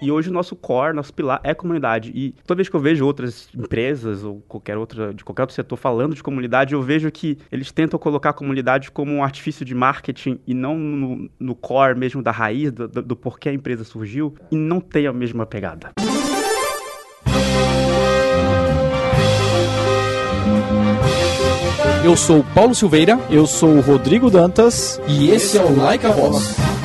E hoje o nosso core, nosso pilar é comunidade. E toda vez que eu vejo outras empresas ou qualquer outra, de qualquer outro setor falando de comunidade, eu vejo que eles tentam colocar a comunidade como um artifício de marketing e não no, no core mesmo da raiz, do, do porquê a empresa surgiu, e não tem a mesma pegada. Eu sou o Paulo Silveira Eu sou o Rodrigo Dantas. e esse é o Like a Voz.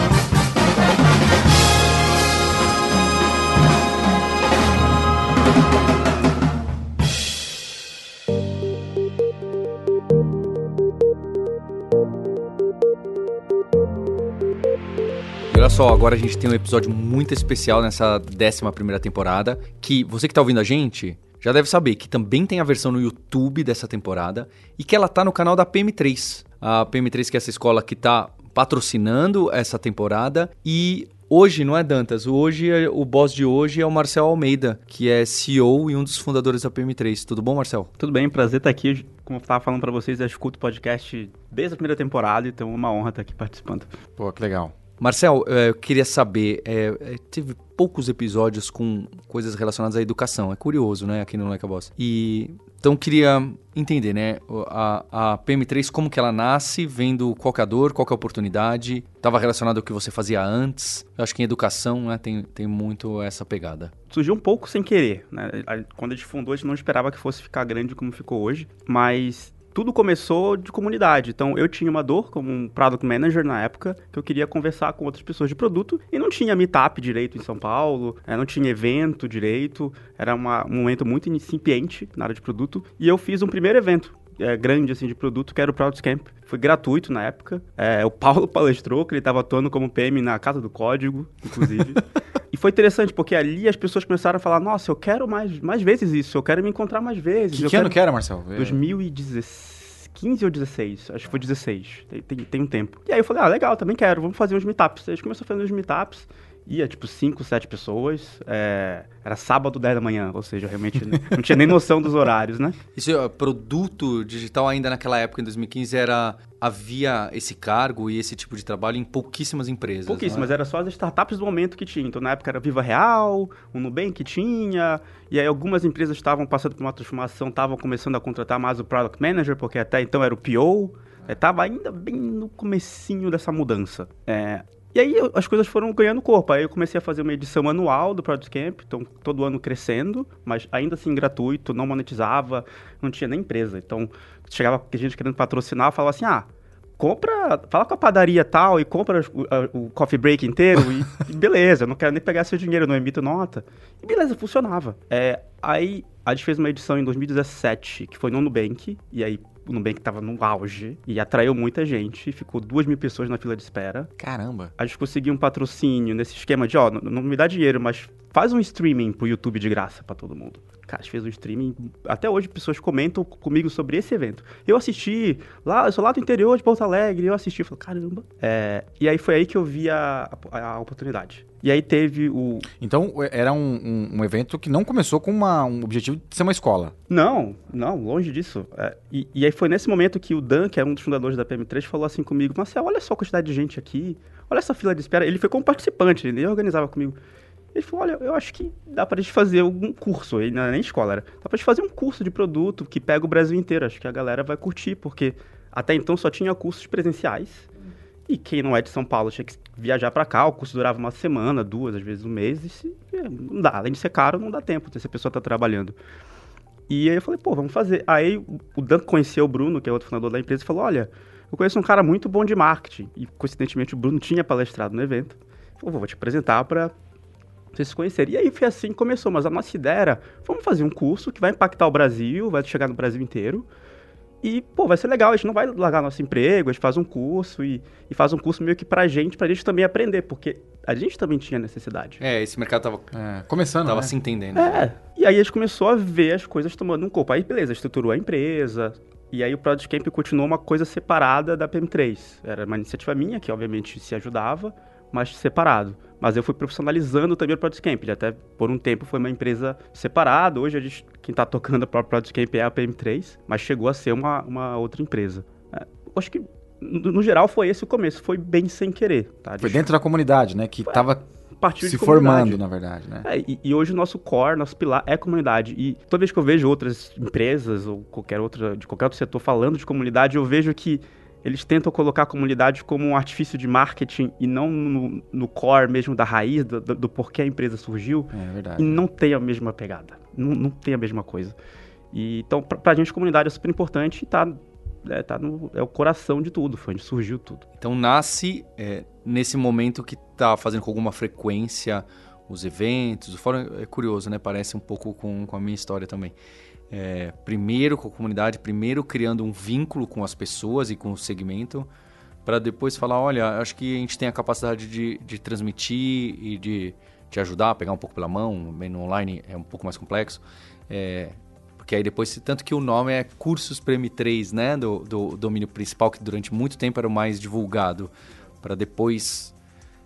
Só, agora a gente tem um episódio muito especial nessa 11 primeira temporada, que você que tá ouvindo a gente já deve saber que também tem a versão no YouTube dessa temporada e que ela tá no canal da PM3. A PM3 que é essa escola que tá patrocinando essa temporada e hoje não é Dantas, hoje é- o boss de hoje é o Marcel Almeida, que é CEO e um dos fundadores da PM3. Tudo bom, Marcel? Tudo bem, prazer estar aqui. Como eu estava falando para vocês, eu escuto o podcast desde a primeira temporada, então é uma honra estar aqui participando. Pô, que legal. Marcel, eh, eu queria saber, eh, teve poucos episódios com coisas relacionadas à educação, é curioso, né, aqui no Like a Boss. E então queria entender, né, a, a PM3 como que ela nasce, vendo qual que é a dor, qual que é a oportunidade, estava relacionado ao que você fazia antes. Eu acho que em educação, né, tem, tem muito essa pegada. Surgiu um pouco sem querer, né? Quando a gente fundou, a gente não esperava que fosse ficar grande como ficou hoje, mas tudo começou de comunidade. Então, eu tinha uma dor como um product manager na época, que eu queria conversar com outras pessoas de produto, e não tinha meetup direito em São Paulo, eh, não tinha evento direito, era uma- um momento muito incipiente na área de produto, e eu fiz um primeiro evento é, grande assim de produto, que era o Product Camp. Foi gratuito na época. É, o Paulo palestrou, que ele estava atuando como PM na Casa do Código, inclusive. e foi interessante, porque ali as pessoas começaram a falar, nossa, eu quero mais, mais vezes isso, eu quero me encontrar mais vezes. Que, eu que ano quero... que era, Marcel? É, 2015 ou 16, acho que foi 16, tem, tem, tem um tempo. E aí eu falei, ah, legal, também quero, vamos fazer uns meetups. A gente começou a fazer uns meetups, ia tipo 5, 7 pessoas, é, era sábado, 10 da manhã, ou seja, realmente não tinha nem noção dos horários, né? Isso, produto digital ainda naquela época, em 2015, era havia esse cargo e esse tipo de trabalho em pouquíssimas empresas. Pouquíssimas, é? era só as startups do momento que tinha. Então, na época era Viva Real, o Nubank tinha, e aí algumas empresas estavam passando por uma transformação, estavam começando a contratar mais o Product Manager, porque até então era o PO, estava ainda bem no comecinho dessa mudança. É, e aí as coisas foram ganhando corpo. Aí eu comecei a fazer uma edição anual do Product Camp, então todo ano crescendo, mas ainda assim gratuito, não monetizava, não tinha nem empresa. Então chegava gente querendo patrocinar, falava assim, ah, compra, fala com a padaria tal e compra o, o coffee break inteiro e, e beleza, eu não quero nem pegar seu dinheiro, não emito nota. E beleza, funcionava. É, aí a gente fez uma edição em 2017, que foi no Nubank, e aí o Nubank tava no auge e atraiu muita gente, ficou duas mil pessoas na fila de espera. Caramba. A gente conseguiu um patrocínio nesse esquema de, ó, não, não me dá dinheiro, mas faz um streaming pro YouTube de graça pra todo mundo. Cara, a gente fez um streaming. Até hoje pessoas comentam comigo sobre esse evento. Eu assisti, lá, eu sou lá do interior de Porto Alegre, eu assisti, falei, caramba. É, e aí foi aí que eu vi a, a, a oportunidade. E aí teve o. Então, era um, um- um evento que não começou com uma- um objetivo de ser uma escola. Não, não, longe disso. É, e, e aí foi nesse momento que o Dan, que era um dos fundadores da PM3, falou assim comigo: Marcel, olha só a quantidade de gente aqui, olha essa fila de espera. Ele foi como participante, ele nem organizava comigo. Ele falou: olha, eu acho que dá pra gente fazer algum curso, ele não era nem escola, era. Dá pra gente fazer um curso de produto que pega o Brasil inteiro. Acho que a galera vai curtir, porque até então só tinha cursos presenciais. E quem não é de São Paulo tinha que viajar pra cá, o curso durava uma semana, duas, às vezes um mês, e se, é, não dá. Além de ser caro, não dá tempo se a pessoa tá trabalhando. E aí eu falei, pô, vamos fazer. Aí o Dan conheceu o Bruno, que é outro fundador da empresa, e falou: olha, eu conheço um cara muito bom de marketing. E coincidentemente o Bruno tinha palestrado no evento. Falou, vou te apresentar pra vocês se conhecerem. E aí foi assim que começou, mas a nossa ideia era, vamos fazer um curso que vai impactar o Brasil, vai chegar no Brasil inteiro. E, pô, vai ser legal, a gente não vai largar nosso emprego, a gente faz um curso e, e faz um curso meio que pra gente, pra gente também aprender, porque a gente também tinha necessidade. É, esse mercado tava, É, começando, tava né? se entendendo. É, e aí a gente começou a ver as coisas tomando um corpo. Aí, beleza, estruturou a empresa. E aí o Product Camp continuou uma coisa separada da PM3. Era uma iniciativa minha, que obviamente se ajudava, mas separado. Mas eu fui profissionalizando também o Product Camp. Ele até, por um tempo, foi uma empresa separada. Hoje, a gente, quem está tocando para o Product Camp é a PM3, mas chegou a ser uma, uma outra empresa. É, acho que, no, geral, foi esse o começo. Foi bem sem querer. Tá? Foi De- dentro da comunidade, né? Que tava partiu Se formando, na verdade, né? É, e, e hoje o nosso core, nosso pilar é comunidade. E toda vez que eu vejo outras empresas ou qualquer outra, de qualquer outro setor falando de comunidade, eu vejo que eles tentam colocar a comunidade como um artifício de marketing e não no, no core mesmo da raiz, do, do, porquê a empresa surgiu. É E verdade. não tem a mesma pegada. Não, não tem a mesma coisa. E, então, pra, pra gente, comunidade é super importante e tá, é, tá no, é o coração de tudo, foi onde surgiu tudo. Então nasce é, nesse momento que tá fazendo com alguma frequência os eventos. O fórum é curioso, né? Parece um pouco com, com a minha história também. É, primeiro com a comunidade, primeiro criando um vínculo com as pessoas e com o segmento, para depois falar, olha, acho que a gente tem a capacidade de, de transmitir e de te ajudar, pegar um pouco pela mão, bem no online é um pouco mais complexo. É, porque aí depois, tanto que o nome é Cursos para M3, né, do, do domínio principal, que durante muito tempo era o mais divulgado, para depois...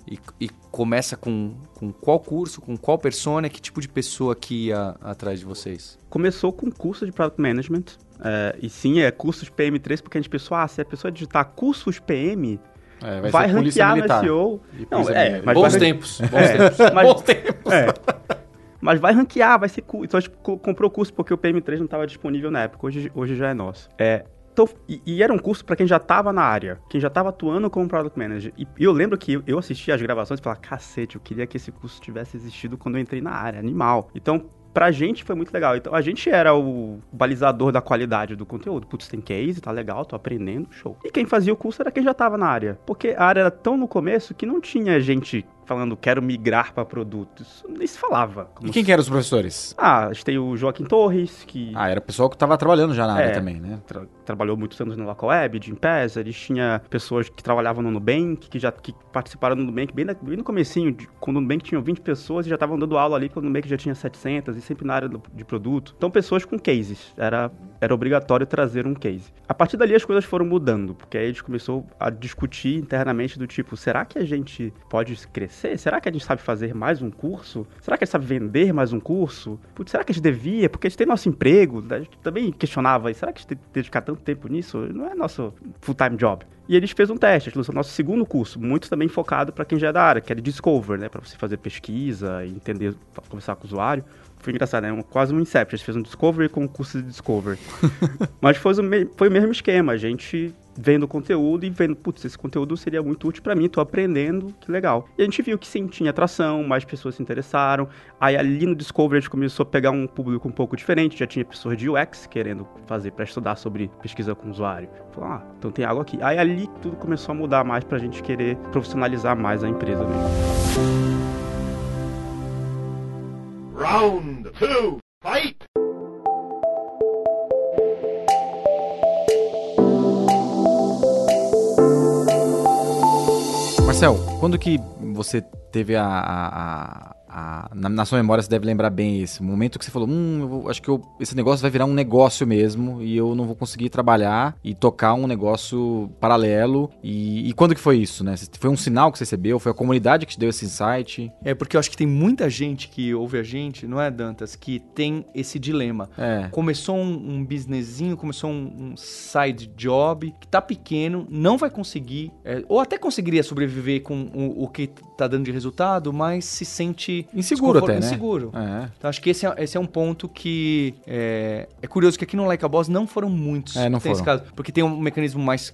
E, e começa com, com qual curso, com qual persona, que tipo de pessoa que ia atrás de vocês? Começou com curso de Product Management. é, e sim, é cursos PM3, porque a gente pensou, ah, se a pessoa digitar cursos PM, É, vai, ser polícia ranquear no. SEO. Não, é, mas Bons vai- tempos, bons É, tempos. mas- Bons tempos. É. Mas vai ranquear, vai ser curso. Então a gente co- comprou o curso porque o PM3 não estava disponível na época. Hoje, hoje já é nosso. É, então, e, e era um curso para quem já estava na área, quem já estava atuando como Product Manager. E, eu lembro que eu, eu assisti as gravações e falava, cacete, eu queria que esse curso tivesse existido quando eu entrei na área, animal. Então, pra gente foi muito legal. Então, a gente era o balizador da qualidade do conteúdo. Putz, tem case, tá legal, tô aprendendo, show. E quem fazia o curso era quem já tava na área. Porque a área era tão no começo que não tinha gente falando, quero migrar pra produtos. Nem se falava. E quem que eram os professores? ah, a gente tem o Joaquim Torres, que Ah, era o pessoal que tava trabalhando já na área É. também, né? tra- trabalhou muitos anos no Local Web, de Impesa, eles tinha pessoas que trabalhavam no Nubank, que já que participaram do Nubank bem, na- bem no comecinho, de, quando o Nubank tinha 20 pessoas e já estavam dando aula ali, quando o Nubank já tinha 700 e sempre na área do- de produto. Então, pessoas com cases, era, era obrigatório trazer um case. A partir dali as coisas foram mudando, porque aí a gente começou a discutir internamente do tipo, será que a gente pode crescer? Será que a gente sabe fazer mais um curso? Será que a gente sabe vender mais um curso? Putz, será que a gente devia? Porque a gente tem nosso emprego, a gente também questionava, será que a gente tem que dedicar tanto tempo nisso? Não é nosso full-time job. E eles fez um teste, a gente lançou nosso segundo curso, muito também focado para quem já é da área, que é de Discover, né? Para você fazer pesquisa e entender, conversar com o usuário. Foi engraçado, né? Um- quase um Inception. A gente fez um Discovery com um curso de Discovery. Mas foi o, foi o mesmo esquema. A gente vendo conteúdo e vendo, putz, esse conteúdo seria muito útil pra mim, tô aprendendo, que legal. E a gente viu que sim, tinha atração, mais pessoas se interessaram. Aí ali no Discovery a gente começou a pegar um público um pouco diferente, já tinha pessoas de UX querendo fazer pra estudar sobre pesquisa com usuário. Falou, ah, então tem algo aqui. Aí ali tudo começou a mudar mais pra gente querer profissionalizar mais a empresa mesmo. Round two, fight! Marcel, quando que você teve a. a- a- na, na sua memória você deve lembrar bem esse momento que você falou: hum, eu vou- acho que eu- esse negócio vai virar um negócio mesmo e eu não vou conseguir trabalhar e tocar um negócio paralelo. E, e quando que foi isso, né? Foi um sinal que você recebeu? Foi a comunidade que te deu esse insight? É porque eu acho que tem muita gente que ouve a gente, não é, Dantas, que tem esse dilema. É. Começou um, um businessinho, começou um, um side job que tá pequeno, não vai conseguir, é, ou até conseguiria sobreviver com o, o que tá dando de resultado, mas se sente Inseguro até, né? Inseguro. É. Então acho que esse é, esse é um ponto que é, é curioso que aqui no Like a Boss não foram muitos. É, não tem esse foram. caso, porque tem um mecanismo mais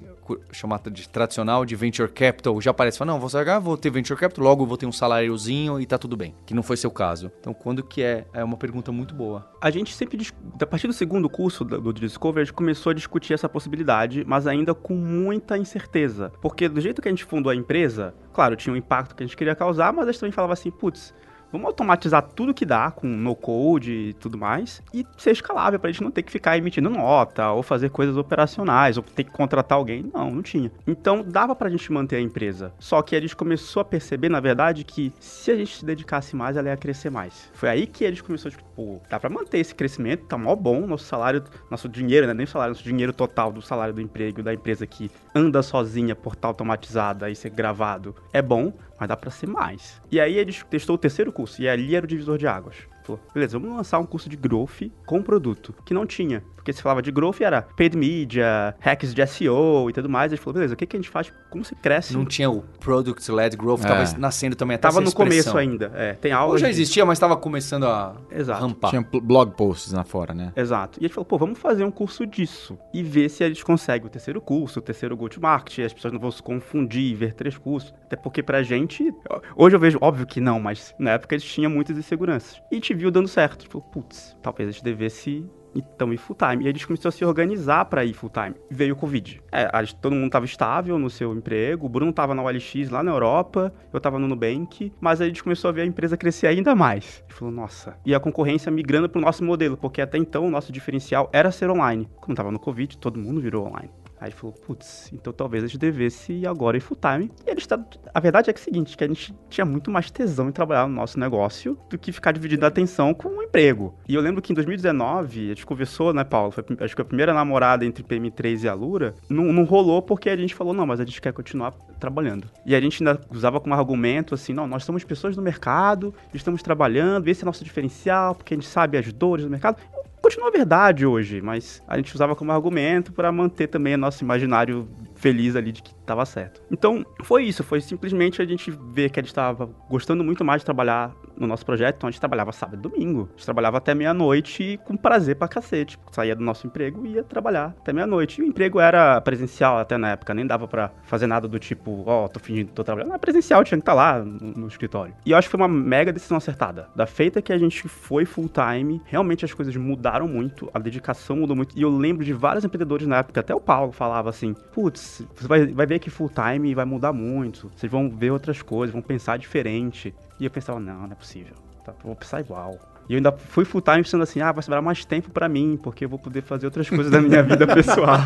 chamado de tradicional de venture capital, já parece, fala, não, vou sair, vou ter venture capital, logo vou ter um saláriozinho e tá tudo bem, que não foi seu caso. Então quando que é? É uma pergunta muito boa. A gente sempre, a partir do segundo curso do, do Discovery, a gente começou a discutir essa possibilidade, mas ainda com muita incerteza. Porque do jeito que a gente fundou a empresa, claro, tinha um impacto que a gente queria causar, mas a gente também falava assim, putz, vamos automatizar tudo que dá com no-code e tudo mais, e ser escalável pra gente não ter que ficar emitindo nota, ou fazer coisas operacionais, ou ter que contratar alguém. Não, não tinha. Então dava pra gente manter a empresa. Só que a gente começou a perceber, na verdade, que se a gente se dedicasse mais, ela ia crescer mais. Foi aí que eles começaram, tipo, pô, dá pra manter esse crescimento, tá mó bom, nosso salário, nosso dinheiro, né, nem salário, nosso dinheiro total do salário do emprego da empresa que anda sozinha, portal automatizada e ser gravado, é bom, mas dá pra ser mais. E aí eles testou o terceiro curso, e ali era o divisor de águas. Falou, beleza, vamos lançar um curso de growth com produto, que não tinha. Porque se falava de growth era paid media, hacks de SEO e tudo mais. A gente falou, beleza, o que, que a gente faz? Como se cresce? Não tinha o Product-Led Growth, É. tava nascendo também até Tava essa no começo ainda. É, tem Ou aula. já de- existia, mas estava começando a Exato. rampar. Tinha blog posts lá fora, né? Exato. E a gente falou, pô, vamos fazer um curso disso. E ver se a gente consegue o terceiro curso, o terceiro go-to-market. As pessoas não vão se confundir e ver três cursos. Até porque pra gente... Hoje eu vejo, óbvio que não, mas na época a gente tinha muitas inseguranças. E a gente viu dando certo. A gente falou, putz, talvez a gente devesse então ir full time. E gente começou a se organizar pra ir full time. Veio o Covid. É, todo mundo tava estável no seu emprego. O Bruno tava na OLX lá na Europa. Eu tava no Nubank. Mas aí a gente começou a ver a empresa crescer ainda mais. Gente falou, nossa. E a concorrência migrando pro nosso modelo. Porque até então o nosso diferencial era ser online. Como tava no Covid, todo mundo virou online. Aí ele falou, putz, então talvez a gente devesse ir agora em full time. E ele está. A verdade é que é o seguinte, que a gente tinha muito mais tesão em trabalhar no nosso negócio do que ficar dividindo a atenção com o emprego. E eu lembro que em 2019, a gente conversou, né, Paulo? Foi, acho que a primeira namorada entre PM3 e a Lura não, não rolou porque a gente falou, não, mas a gente quer continuar trabalhando. E a gente ainda usava como argumento assim, não, nós somos pessoas do mercado, estamos trabalhando, esse é nosso diferencial, porque a gente sabe as dores do mercado continua verdade hoje, mas a gente usava como argumento para manter também o nosso imaginário feliz ali de que estava certo. Então, foi isso, foi simplesmente a gente ver que a gente estava gostando muito mais de trabalhar no nosso projeto, então a gente trabalhava sábado e domingo. A gente trabalhava até meia-noite com prazer pra cacete. Saía do nosso emprego e ia trabalhar até meia-noite. E o emprego era presencial até na época, nem dava pra fazer nada do tipo, ó, tô fingindo que tô trabalhando. Não, presencial, tinha que estar lá no, no escritório. E eu acho que foi uma mega decisão acertada. Da feita que a gente foi full time, realmente as coisas mudaram muito, a dedicação mudou muito. E eu lembro de vários empreendedores na época, até o Paulo falava assim: putz, você vai, vai ver que full time vai mudar muito, vocês vão ver outras coisas, vão pensar diferente. E eu pensava: não, não é possível, tá, vou pensar igual. E eu ainda fui full time pensando assim: ah, vai sobrar mais tempo pra mim, porque eu vou poder fazer outras coisas da minha vida pessoal.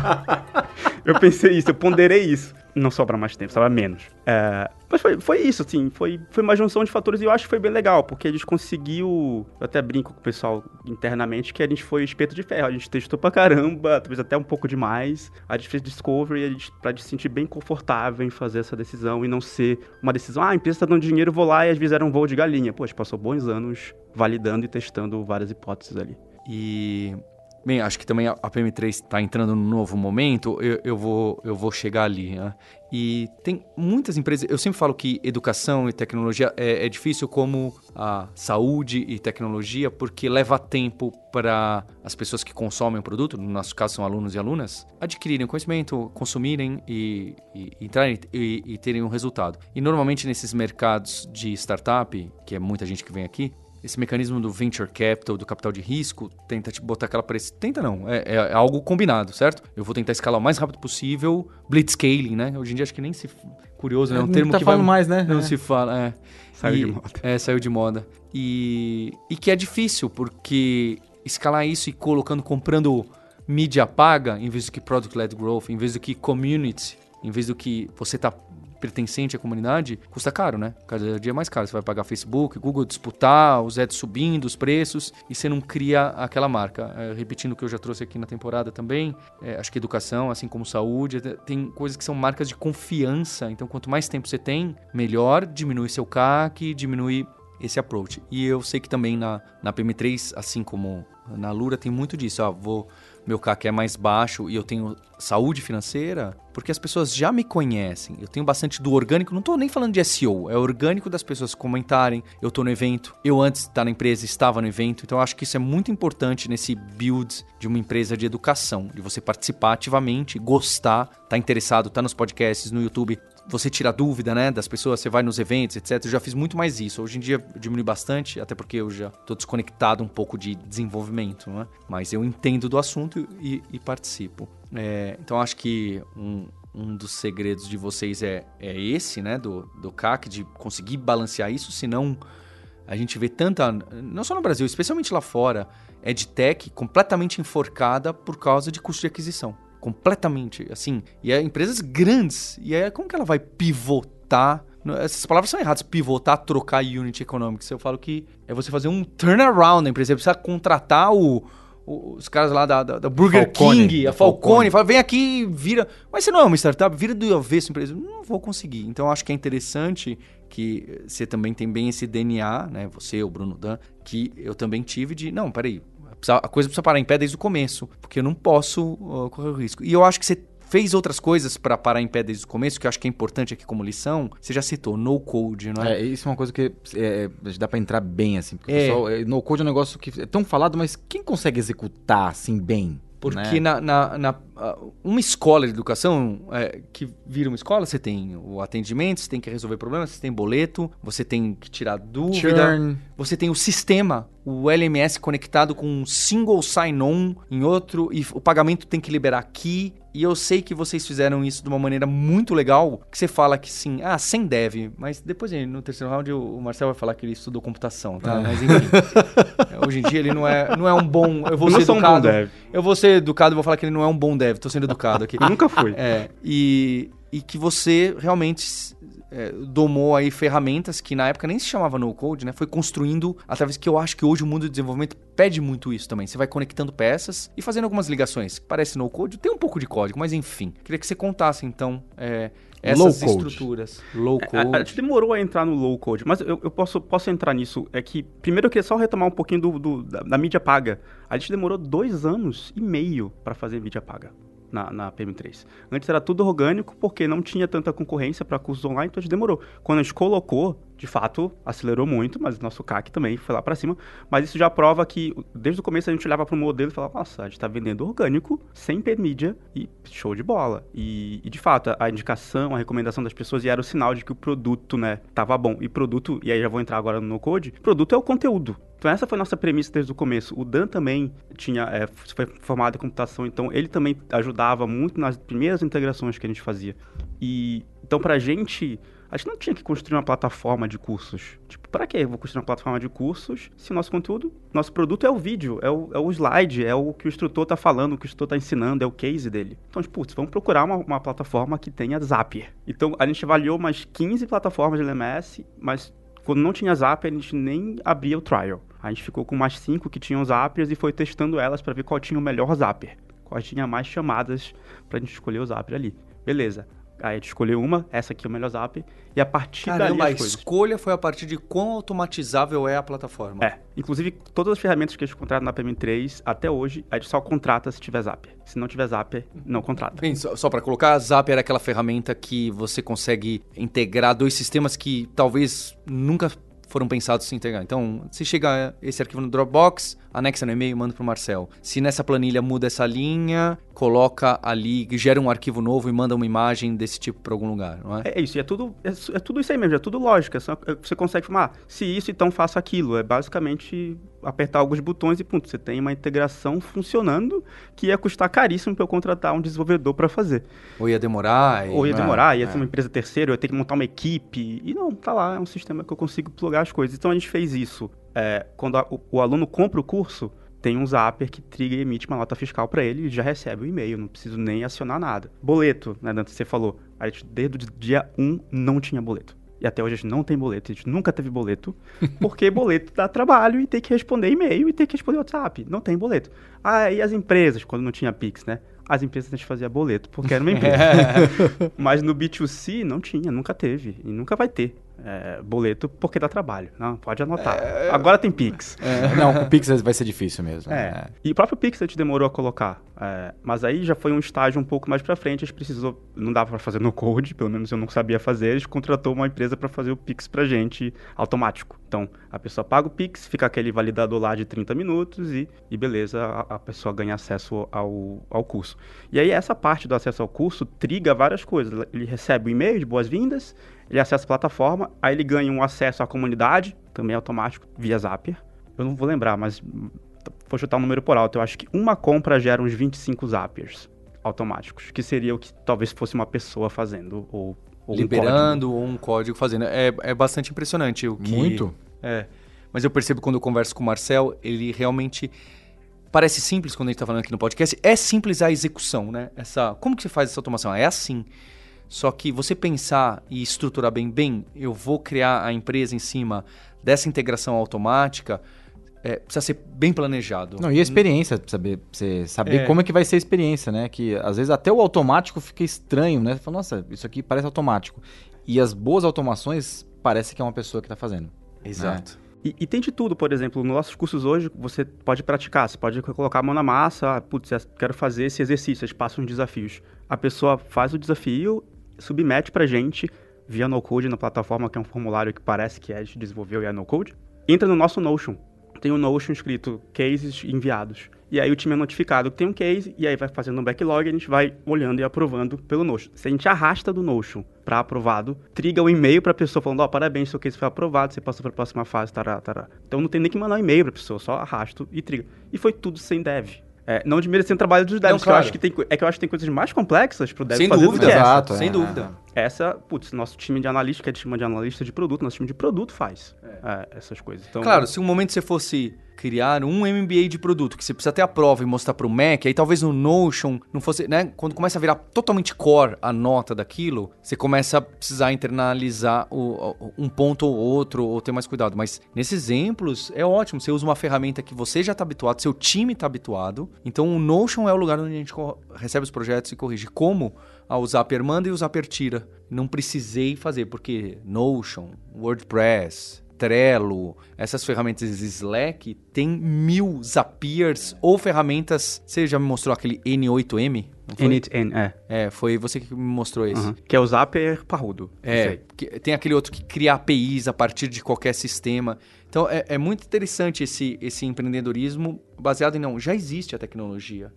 eu pensei isso, eu ponderei isso. Não sobra mais tempo, sobra menos. É, mas foi, foi isso, assim, foi, foi uma junção de fatores e eu acho que foi bem legal, porque a gente conseguiu. Eu até brinco com o pessoal internamente que a gente foi espeto de ferro. A gente testou pra caramba, talvez até um pouco demais. A gente fez discovery a gente, pra gente se sentir bem confortável em fazer essa decisão e não ser uma decisão, ah, a empresa tá dando dinheiro, vou lá e às vezes era um voo de galinha. Pô, a gente passou bons anos validando e testando várias hipóteses ali. E. Bem, acho que também a a PM3 está entrando num novo momento, eu, eu, vou, eu vou chegar ali. Né? E tem muitas empresas. Eu sempre falo que educação e tecnologia é, é difícil como a saúde e tecnologia, porque leva tempo para as pessoas que consomem o produto, no nosso caso são alunos e alunas, adquirirem conhecimento, consumirem e, e entrarem e, e terem um resultado. E normalmente nesses mercados de startup, que é muita gente que vem aqui, esse mecanismo do venture capital, do capital de risco, tenta te botar aquela pressão. Tenta não, é, é algo combinado, certo? Eu vou tentar escalar o mais rápido possível, blitzscaling, né? Hoje em dia acho que nem se. Curioso, né? É um Não termo tá que vai. mais, né? Não É. se fala, é. Saiu E- de moda. É, saiu de moda. E, e que é difícil, porque escalar isso e colocando, comprando mídia paga, em vez do que product-led growth, em vez do que community, em vez do que você tá pertencente à comunidade, custa caro, né? Cada dia é mais caro. Você vai pagar Facebook, Google disputar, os ads subindo, os preços, e você não cria aquela marca. É, repetindo o que eu já trouxe aqui na temporada também, é, acho que educação, assim como saúde, tem coisas que são marcas de confiança. Então, quanto mais tempo você tem, melhor, diminui seu CAC, diminui esse approach. E eu sei que também na, na PM3, assim como na Lura, tem muito disso. Ó, vou, meu CAC é mais baixo e eu tenho saúde financeira, porque as pessoas já me conhecem. Eu tenho bastante do orgânico, não estou nem falando de SEO, é orgânico das pessoas comentarem. Eu estou no evento, eu antes de estar na empresa estava no evento, então acho que isso é muito importante nesse build de uma empresa de educação, de você participar ativamente, gostar, estar interessado, estar nos podcasts, no YouTube, você tira dúvida, né, das pessoas, você vai nos eventos, etc. Eu já fiz muito mais isso. Hoje em dia eu diminui bastante, até porque eu já tô desconectado um pouco de desenvolvimento, né? Mas eu entendo do assunto e, e participo. É, então acho que um, um dos segredos de vocês é, é esse, né, do, do CAC, de conseguir balancear isso, senão a gente vê tanta, não só no Brasil, especialmente lá fora, EdTech completamente enforcada por causa de custo de aquisição. Completamente, assim. E é empresas grandes. E aí, como que ela vai pivotar? Essas palavras são erradas. Pivotar, trocar unit economics. Eu falo que é você fazer um turnaround da empresa. Você precisa contratar o, o- os caras lá da, da- da Burger Falcone, King, a Falcone. Falcone. Fala, vem aqui e vira. Mas você não é uma startup, vira do avesso empresa. Não vou conseguir. Então, eu acho que é interessante que você também tem bem esse DNA, né? Você, o Bruno Dan, que eu também tive de, não, peraí, a coisa precisa parar em pé desde o começo, porque eu não posso uh, correr o risco. E eu acho que você fez outras coisas para parar em pé desde o começo, que eu acho que é importante aqui como lição. Você já citou no code, não é? É, isso é uma coisa que é, é, dá pra entrar bem, assim. Porque É. o pessoal, é, no code é um negócio que é tão falado, mas quem consegue executar, assim, bem? Porque né? na, na- na- ah, uma escola de educação é, que vira uma escola, você tem o atendimento, você tem que resolver problemas, você tem boleto, você tem que tirar dúvida, Churn. você tem o sistema, o LMS conectado com um single sign-on em outro, e o pagamento tem que liberar aqui. E eu sei que vocês fizeram isso de uma maneira muito legal, que você fala que sim, ah, sem dev, mas depois no terceiro round o Marcel vai falar que ele estudou computação, tá? É. Mas enfim, hoje em dia ele não é, não é um bom, eu vou Eu não ser sou um bom educado. dev. Eu vou ser educado e vou falar que ele não é um bom dev, tô sendo educado aqui. Eu nunca fui. É, e, e que você realmente é, domou aí ferramentas que na época nem se chamava no code, né? Foi construindo através que eu acho que hoje o mundo do desenvolvimento pede muito isso também. Você vai conectando peças e fazendo algumas ligações. Parece no code, tem um pouco de código, mas enfim. Queria que você contasse então é, essas Low code. estruturas. Low A, a code. gente demorou a entrar no low code, mas eu, eu posso, posso entrar nisso. É que, primeiro, eu queria só retomar um pouquinho do, do- da, da mídia paga. A gente demorou dois anos e meio para fazer mídia paga na, na PM3. Antes era tudo orgânico, porque não tinha tanta concorrência para cursos online, então a gente demorou. Quando a gente colocou, de fato, acelerou muito, mas nosso CAC também foi lá para cima. Mas isso já prova que, desde o começo, a gente olhava para o modelo e falava, nossa, a gente está vendendo orgânico, sem permídia, e show de bola. E, e, de fato, a, indicação, a recomendação das pessoas era o sinal de que o produto, né, tava bom. E produto, e aí já vou entrar agora no code, produto é o conteúdo. Então essa foi a nossa premissa desde o começo. O Dan também tinha, é, foi formado em computação, então ele também ajudava muito nas primeiras integrações que a gente fazia. E então pra gente, a gente não tinha que construir uma plataforma de cursos. Tipo, para que eu vou construir uma plataforma de cursos se o nosso conteúdo, nosso produto é o vídeo, é o, é o slide, é o que o instrutor tá falando, o que o instrutor tá ensinando, é o case dele. Então, tipo, putz, vamos procurar uma, uma plataforma que tenha Zapier. Então, a gente avaliou umas 15 plataformas de LMS, mas quando não tinha Zapier, a gente nem abria o trial. A gente ficou com mais cinco que tinham Zapiers e foi testando elas para ver qual tinha o melhor Zapier. Qual tinha mais chamadas pra gente escolher o Zapier ali. Beleza. Aí a gente escolheu uma, essa aqui é o melhor Zapier, e a partir Caramba, a dali coisas. escolha foi a partir de quão automatizável é a plataforma. É, inclusive todas as ferramentas que a gente contrata na PM3, até hoje, a gente só contrata se tiver Zapier. Se não tiver Zapier, não contrata. Bem, só, só para colocar, a Zap era aquela ferramenta que você consegue integrar dois sistemas que talvez nunca foram pensados em integrar. Então, se chega esse arquivo no Dropbox, anexa no e-mail e manda para o Marcel. Se nessa planilha muda essa linha, coloca ali, gera um arquivo novo e manda uma imagem desse tipo para algum lugar, não é? É, isso, é tudo, é, é tudo isso aí mesmo, é tudo lógica. é, Você consegue falar, ah, se isso, então faça aquilo. É basicamente apertar alguns botões e ponto. Você tem uma integração funcionando que ia custar caríssimo para eu contratar um desenvolvedor para fazer. Ou ia demorar. Ou ia é, demorar, ia é. ser uma empresa terceira, eu ia ter que montar uma equipe. E não, tá lá, é um sistema que eu consigo plugar as coisas. Então a gente fez isso. É, quando a- o, o aluno compra o curso, tem um zapper que triga e emite uma nota fiscal para ele e já recebe o e-mail, não preciso nem acionar nada. Boleto, né, Dante, você falou. A gente, desde o dia 1, não tinha boleto. E até hoje a gente não tem boleto, a gente nunca teve boleto, porque boleto dá trabalho e tem que responder e-mail e tem que responder WhatsApp. Não tem boleto. Ah, e as empresas, quando não tinha Pix, né? As empresas a gente fazia boleto, porque era uma empresa. Mas no B2C não tinha, nunca teve. E nunca vai ter é, boleto porque dá trabalho. Não, pode anotar. Agora tem Pix. Não, com o Pix vai ser difícil mesmo. É. E o próprio Pix a gente demorou a colocar. é, mas aí já foi um estágio um pouco mais pra frente. A gente precisou. Não dava pra fazer no code, pelo menos eu não sabia fazer. A gente contratou uma empresa pra fazer o Pix pra gente automático. Então a pessoa paga o Pix, fica aquele validador lá de 30 minutos e, e beleza, a, a pessoa ganha acesso ao, ao curso. E aí essa parte do acesso ao curso triga várias coisas. Ele recebe o e-mail de boas-vindas, ele acessa a plataforma, aí ele ganha um acesso à comunidade, também automático, via Zapier. Eu não vou lembrar, mas vou chutar um número por alto. Eu acho que uma compra gera uns 25 Zapiers automáticos, que seria o que talvez fosse uma pessoa fazendo, ou, ou um liberando ou um código fazendo. É, é bastante impressionante o que. Muito. É. Mas eu percebo quando eu converso com o Marcel, ele realmente parece simples quando a gente tá falando aqui no podcast. É simples a execução, né? Essa, como que você faz essa automação? É assim. Só que você pensar e estruturar bem, bem, eu vou criar a empresa em cima dessa integração automática, é, precisa ser bem planejado. Não, e a experiência, pra saber, você saber É. como é que vai ser a experiência, né? Que às vezes até o automático fica estranho, né? Você fala, nossa, isso aqui parece automático. E as boas automações parece que é uma pessoa que tá fazendo. Exato. E, e tem de tudo, por exemplo, nos nossos cursos hoje, você pode praticar, você pode colocar a mão na massa, ah, putz, eu quero fazer esse exercício, eles passam uns desafios. A pessoa faz o desafio, submete pra gente via no-code na plataforma, que é um formulário que parece que a gente desenvolveu e é no-code. Entra no nosso Notion. Tem o Notion escrito cases enviados. E aí o time é notificado que tem um case, e aí vai fazendo um backlog a gente vai olhando e aprovando pelo Notion. Se a gente arrasta do Notion para aprovado, triga o um e-mail para a pessoa falando, ó, oh, parabéns, seu case foi aprovado, você passou para a próxima fase, tará, tará. Então não tem nem que mandar um e-mail para a pessoa, só arrasto e triga. E foi tudo sem dev. É, não desmerecendo o trabalho dos devs, não, claro. que eu acho que tem, é que eu acho que tem coisas mais complexas pro dev sem fazer dúvida, do que exato, essa. Sem é, dúvida. Essa, putz, nosso time de analista, que é de time de analista de produto, nosso time de produto faz é. essas coisas. Então, claro, se um momento você fosse criar um MBA de produto, que você precisa ter a prova e mostrar para o Mac, aí talvez no Notion não fosse, né? Quando começa a virar totalmente core a nota daquilo, você começa a precisar internalizar o, um ponto ou outro, ou ter mais cuidado. Mas nesses exemplos, é ótimo. Você usa uma ferramenta que você já está habituado, seu time está habituado. Então o Notion é o lugar onde a gente recebe os projetos e corrige. Como? Ah, o Zapier manda e o Zapier tira. Não precisei fazer, porque Notion, WordPress, Trello, essas ferramentas Slack, tem mil Zapiers ou ferramentas. Você já me mostrou aquele N8M? N8N, é. É, foi você que me mostrou esse. Uhum. Que é o Zapier parrudo. É, tem aquele outro que cria APIs a partir de qualquer sistema. Então é, é muito interessante esse, esse empreendedorismo baseado em não, já existe a tecnologia.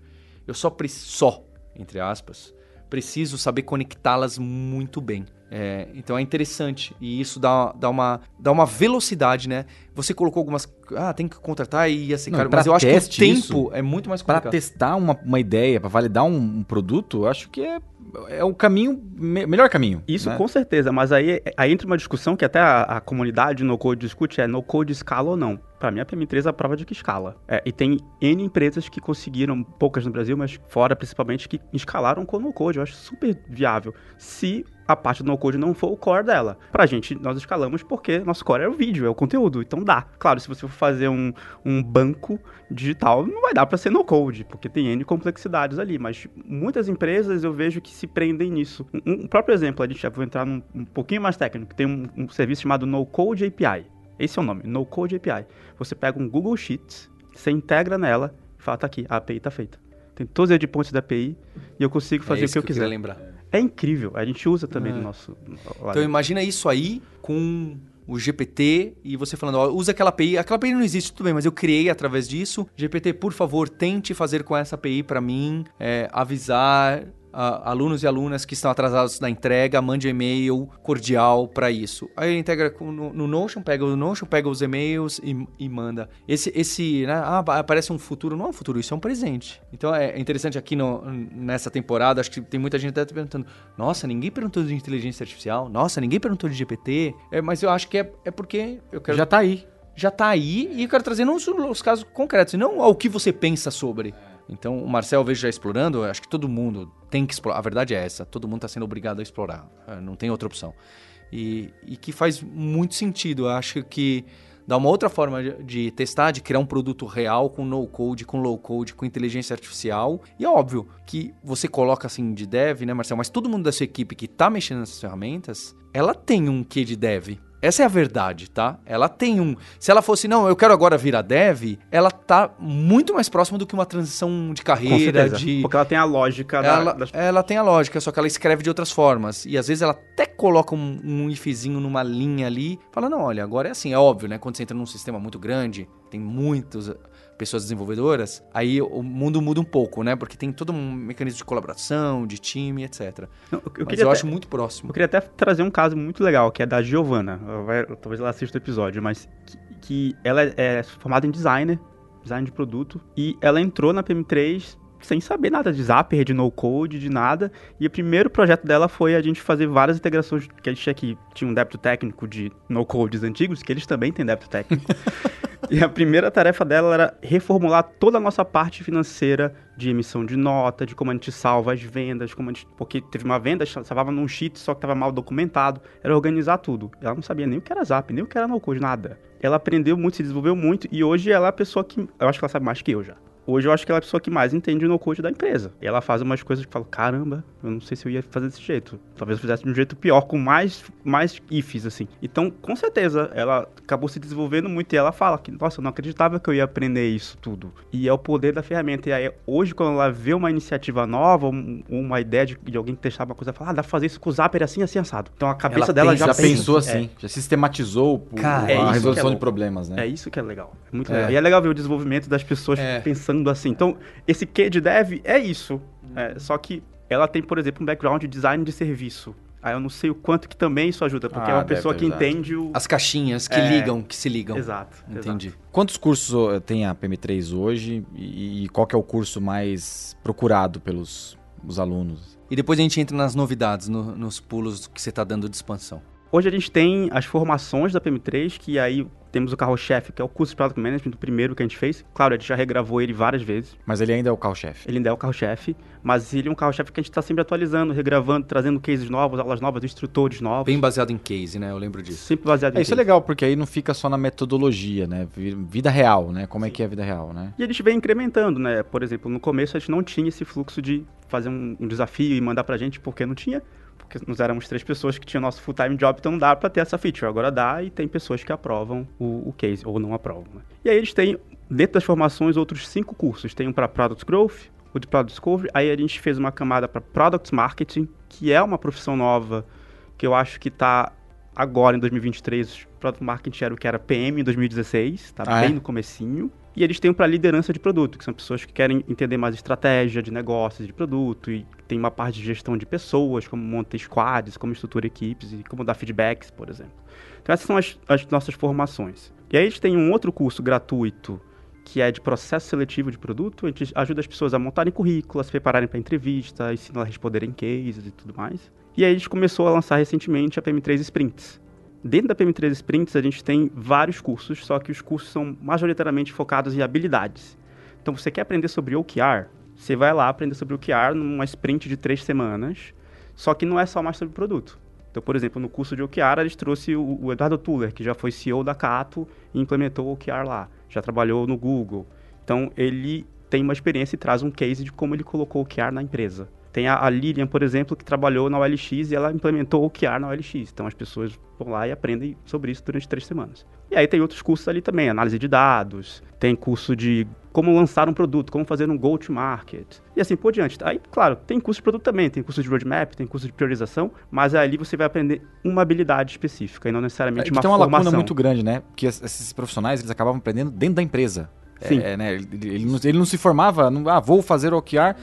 Eu só, só entre aspas, preciso saber conectá-las muito bem. É, então é interessante e isso dá, dá, uma, dá uma velocidade, né? Você colocou algumas. Ah, tem que contratar e ia ser caro, mas eu acho que o tempo isso, é muito mais complicado. Para testar uma, uma ideia, para validar um, um, produto, eu acho que é, é o caminho, me, melhor caminho. Isso né? com certeza, mas aí, aí entra uma discussão que até a, a comunidade no code discute: é no code escala ou não. Para mim, a PM3 é a prova de que escala. É, e tem N empresas que conseguiram, poucas no Brasil, mas fora principalmente, que escalaram com o no-code. Eu acho super viável. Se a parte do no-code não for o core dela. Pra gente, nós escalamos porque nosso core é o vídeo, é o conteúdo. Então dá. Claro, se você for fazer um, um banco digital, não vai dar para ser no-code, porque tem N complexidades ali. Mas muitas empresas eu vejo que se prendem nisso. Um, um próprio exemplo, a gente já vou entrar num um pouquinho mais técnico, tem um, um serviço chamado No-Code API. Esse é o nome, No-Code API. Você pega um Google Sheets, você integra nela e fala, tá aqui, a API tá feita. Tem todos os endpoints da API e eu consigo fazer é o que eu, que eu quiser. lembrar. É incrível. A gente usa também é. no nosso. Então imagina isso aí com o GPT e você falando, ó, usa aquela API. Aquela API não existe, tudo bem, mas eu criei através disso. GPT, por favor, tente fazer com essa API para mim, é, avisar Alunos e alunas que estão atrasados na entrega, mande um e-mail cordial para isso. Aí ele integra no, no, Notion, pega o Notion, pega os e-mails e, e, manda. Esse, esse né, ah, aparece um futuro, não é um futuro, isso é um presente. Então é interessante aqui no, nessa temporada, acho que tem muita gente até perguntando, nossa, ninguém perguntou de inteligência artificial, nossa, ninguém perguntou de GPT, é, mas eu acho que é, é porque eu quero... Já tá aí. Já tá aí e eu quero trazer não os, os casos concretos, não o que você pensa sobre. Então, o Marcel, eu vejo já explorando, acho que todo mundo tem que explorar. A verdade é essa, todo mundo está sendo obrigado a explorar, é, não tem outra opção. E, e que faz muito sentido, eu acho que dá uma outra forma de, de testar, de criar um produto real com no-code, com low-code, com inteligência artificial. E é óbvio que você coloca assim de dev, né, Marcel? Mas todo mundo da sua equipe que está mexendo nessas ferramentas, ela tem um quê de dev. Essa é a verdade, tá? Ela tem um. Se ela fosse, não, eu quero agora virar dev, ela tá muito mais próxima do que uma transição de carreira. De... Porque ela tem a lógica ela, da, das... ela tem a lógica, só que ela escreve de outras formas. E às vezes ela até coloca um, um ifzinho numa linha ali, fala, não, olha, agora é assim, é óbvio, né? Quando você entra num sistema muito grande, tem muitos pessoas desenvolvedoras, aí o mundo muda um pouco, né? Porque tem todo um mecanismo de colaboração, de time, etc. Eu, eu, Mas eu até, acho muito próximo. Eu queria até trazer um caso muito legal, que é da Giovanna. Talvez ela assista o episódio, mas que, que ela é, é formada em designer, design de produto, e ela entrou na PM3 sem saber nada de Zapier, de no-code, de nada. E o primeiro projeto dela foi a gente fazer várias integrações, que a gente tinha aqui, tinha um débito técnico de no-codes antigos, que eles também têm débito técnico. e a primeira tarefa dela era reformular toda a nossa parte financeira de emissão de nota, de como a gente salva as vendas, como a gente, porque teve uma venda, salvava num sheet, só que estava mal documentado, era organizar tudo. Ela não sabia nem o que era Zap, nem o que era no-code, nada. Ela aprendeu muito, se desenvolveu muito, e hoje ela é a pessoa que, eu acho que ela sabe mais que eu já hoje eu acho que ela é a pessoa que mais entende o no-code da empresa. E ela faz umas coisas que eu falo, caramba, eu não sei se eu ia fazer desse jeito. Talvez eu fizesse de um jeito pior, com mais, mais ifs, assim. Então, com certeza, ela acabou se desenvolvendo muito e ela fala que, nossa, eu não acreditava que eu ia aprender isso tudo. E é o poder da ferramenta. E aí, hoje, quando ela vê uma iniciativa nova, um- uma ideia de, de alguém testar uma coisa, ela fala, ah, dá pra fazer isso com o Zapper assim, assim, assado. Então a cabeça Ela dela pensa- já, Já pensa. pensou É, assim, já sistematizou o- Cara, é isso a que resolução é de problemas, né? É isso que é legal. É muito É. legal. E é legal ver o desenvolvimento das pessoas É. pensando assim. Então, esse Q de dev é isso. É, só que ela tem, por exemplo, um background de design de serviço. Aí eu não sei o quanto que também isso ajuda, porque Ah, é uma deve pessoa que ajudado. entende o. As caixinhas que É. ligam, que se ligam. Exato. Entendi. Quantos cursos tem a PM3 hoje e, e qual que é o curso mais procurado pelos os alunos? E depois a gente entra nas novidades, no- nos pulos que você está dando de expansão. Hoje a gente tem as formações da PM3, que aí temos o carro-chefe, que é o curso de Product Management, o primeiro que a gente fez. Claro, a gente já regravou ele várias vezes. Mas ele ainda é o carro-chefe. Ele ainda é o carro-chefe, mas ele é um carro-chefe que a gente está sempre atualizando, regravando, trazendo cases novos, aulas novas, instrutores novos. Bem baseado em case, né? Eu lembro disso. Sempre baseado É, em isso é legal, porque aí não fica só na metodologia, né? Vi- Vida real, né? Como é que é a vida real, né? E a gente vem incrementando, né? Por exemplo, no começo a gente não tinha esse fluxo de fazer um, um desafio e mandar pra gente, porque não tinha. Nós éramos três pessoas que tinham nosso full-time job, então não dá pra ter essa feature. Agora dá e tem pessoas que aprovam o, o case, ou não aprovam. Né? E aí eles têm, dentro das formações, outros cinco cursos. Tem um para Product Growth, o de Product Discovery. Aí a gente fez uma camada para Product Marketing, que é uma profissão nova, que eu acho que tá agora em 2023. Product Marketing era o que era PM em 2016, tá Ah, bem é? no comecinho. E eles têm para liderança de produto, que são pessoas que querem entender mais estratégia de negócios, de produto, e tem uma parte de gestão de pessoas, como montar squads, como estrutura equipes e como dar feedbacks, por exemplo. Então essas são as, as nossas formações. E aí a gente tem um outro curso gratuito, que é de processo seletivo de produto. A gente ajuda as pessoas a montarem currículo, a se prepararem para entrevista, ensina a responderem cases e tudo mais. E aí a gente começou a lançar recentemente a PM3 Sprints. Dentro da PM3 Sprints a gente tem vários cursos, só que os cursos são majoritariamente focados em habilidades. Então você quer aprender sobre OKR, você vai lá aprender sobre OKR numa sprint de três semanas, só que não é só mais sobre produto. Então, por exemplo, no curso de OKR, eles trouxe o, o Eduardo Tuller, que já foi CEO da Cato e implementou o OKR lá. Já trabalhou no Google. Então, ele tem uma experiência e traz um case de como ele colocou o OKR na empresa. Tem a, a Lilian, por exemplo, que trabalhou na OLX e ela implementou o OKR na OLX. Então, as pessoas vão lá e aprendem sobre isso durante três semanas. E aí tem outros cursos ali também, análise de dados, tem curso de como lançar um produto, como fazer um go-to-market, e assim por diante. Aí, claro, tem curso de produto também, tem curso de roadmap, tem curso de priorização, mas ali você vai aprender uma habilidade específica e não necessariamente É, uma tem uma formação. lacuna muito grande, né? Porque es- esses profissionais, eles acabam aprendendo dentro da empresa. Sim. É, né? ele, ele não, ele não se formava, não, ah, vou fazer OKR.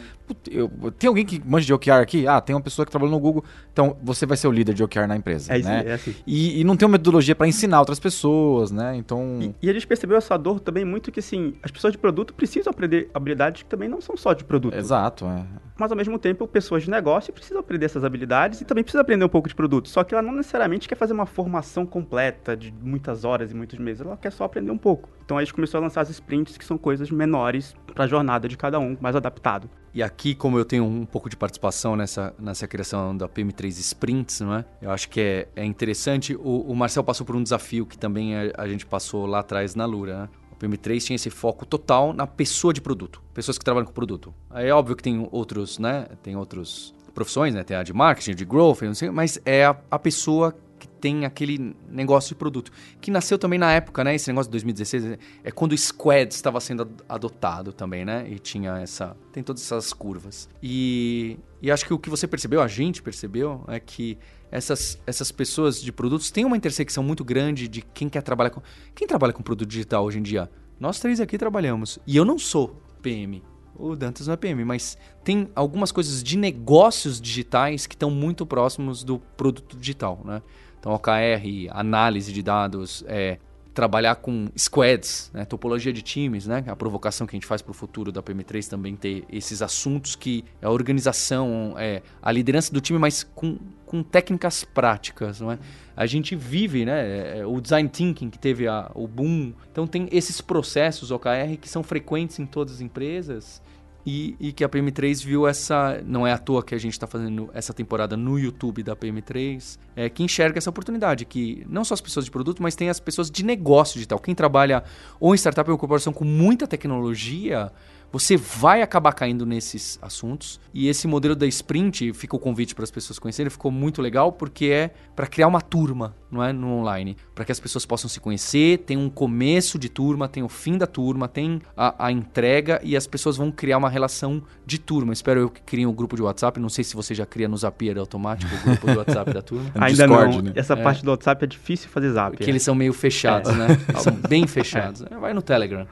Eu- tem alguém que manja de OKR aqui? Ah, tem uma pessoa que trabalhou no Google. Então, você vai ser o líder de OKR na empresa, É né? é assim. E, e não tem uma metodologia para ensinar outras pessoas, né? Então, E, e a gente percebeu essa dor também muito que, assim, as pessoas de produto precisam aprender habilidades que também não são só de produto. exato, é. Mas, ao mesmo tempo, pessoas de negócio precisam aprender essas habilidades e também precisam aprender um pouco de produto. Só que ela não necessariamente quer fazer uma formação completa de muitas horas e muitos meses. Ela quer só aprender um pouco. Então, a gente começou a lançar as sprints, que são coisas menores para a jornada de cada um, mais adaptado. E aqui, como eu tenho um pouco de participação nessa, nessa criação da PM3 Sprints, não é? Eu acho que é, é interessante. O, o Marcel passou por um desafio que também a, a gente passou lá atrás na Lura, né? O PM3 tinha esse foco total na pessoa de produto, pessoas que trabalham com produto. É óbvio que tem outros, né? Tem outros profissões, né? Tem a de marketing, de growth, não sei, mas é a, a pessoa que tem aquele negócio de produto. Que nasceu também na época, né? Esse negócio de 2016 é quando o Squad estava sendo ad- adotado também, né? E tinha essa. Tem todas essas curvas. E, e acho que o que você percebeu, a gente percebeu, é que essas, essas pessoas de produtos têm uma intersecção muito grande de quem quer trabalhar com. Quem trabalha com produto digital hoje em dia? Nós três aqui trabalhamos. E eu não sou PM. O Dantas não é PM, mas tem algumas coisas de negócios digitais que estão muito próximos do produto digital, né? Então, OKR, análise de dados, é, trabalhar com squads, né? topologia de times, né? a provocação que a gente faz para o futuro da PM3 também ter esses assuntos que é a organização, é, a liderança do time, mas com, com técnicas práticas. Não é? A gente vive né? é, o design thinking que teve a, o boom. Então, tem esses processos OKR que são frequentes em todas as empresas e, e que a PM3 viu essa. Não é à toa que a gente está fazendo essa temporada no YouTube da PM3, é, que enxerga essa oportunidade, que não só as pessoas de produto, mas tem as pessoas de negócio digital. Quem trabalha ou em startup ou em corporação com muita tecnologia você vai acabar caindo nesses assuntos. E esse modelo da sprint, fica o convite para as pessoas conhecerem, ficou muito legal porque é para criar uma turma, não é, no online, para que as pessoas possam se conhecer, tem um começo de turma, tem o fim da turma, tem a, a entrega e as pessoas vão criar uma relação de turma. Espero eu que criem um grupo de WhatsApp, não sei se você já cria no Zapier automático o grupo de WhatsApp da turma. Ainda Discord, não. né? Essa É. parte do WhatsApp é difícil fazer zap. Que eles são meio fechados, né? Eles são bem fechados. Vai no Telegram.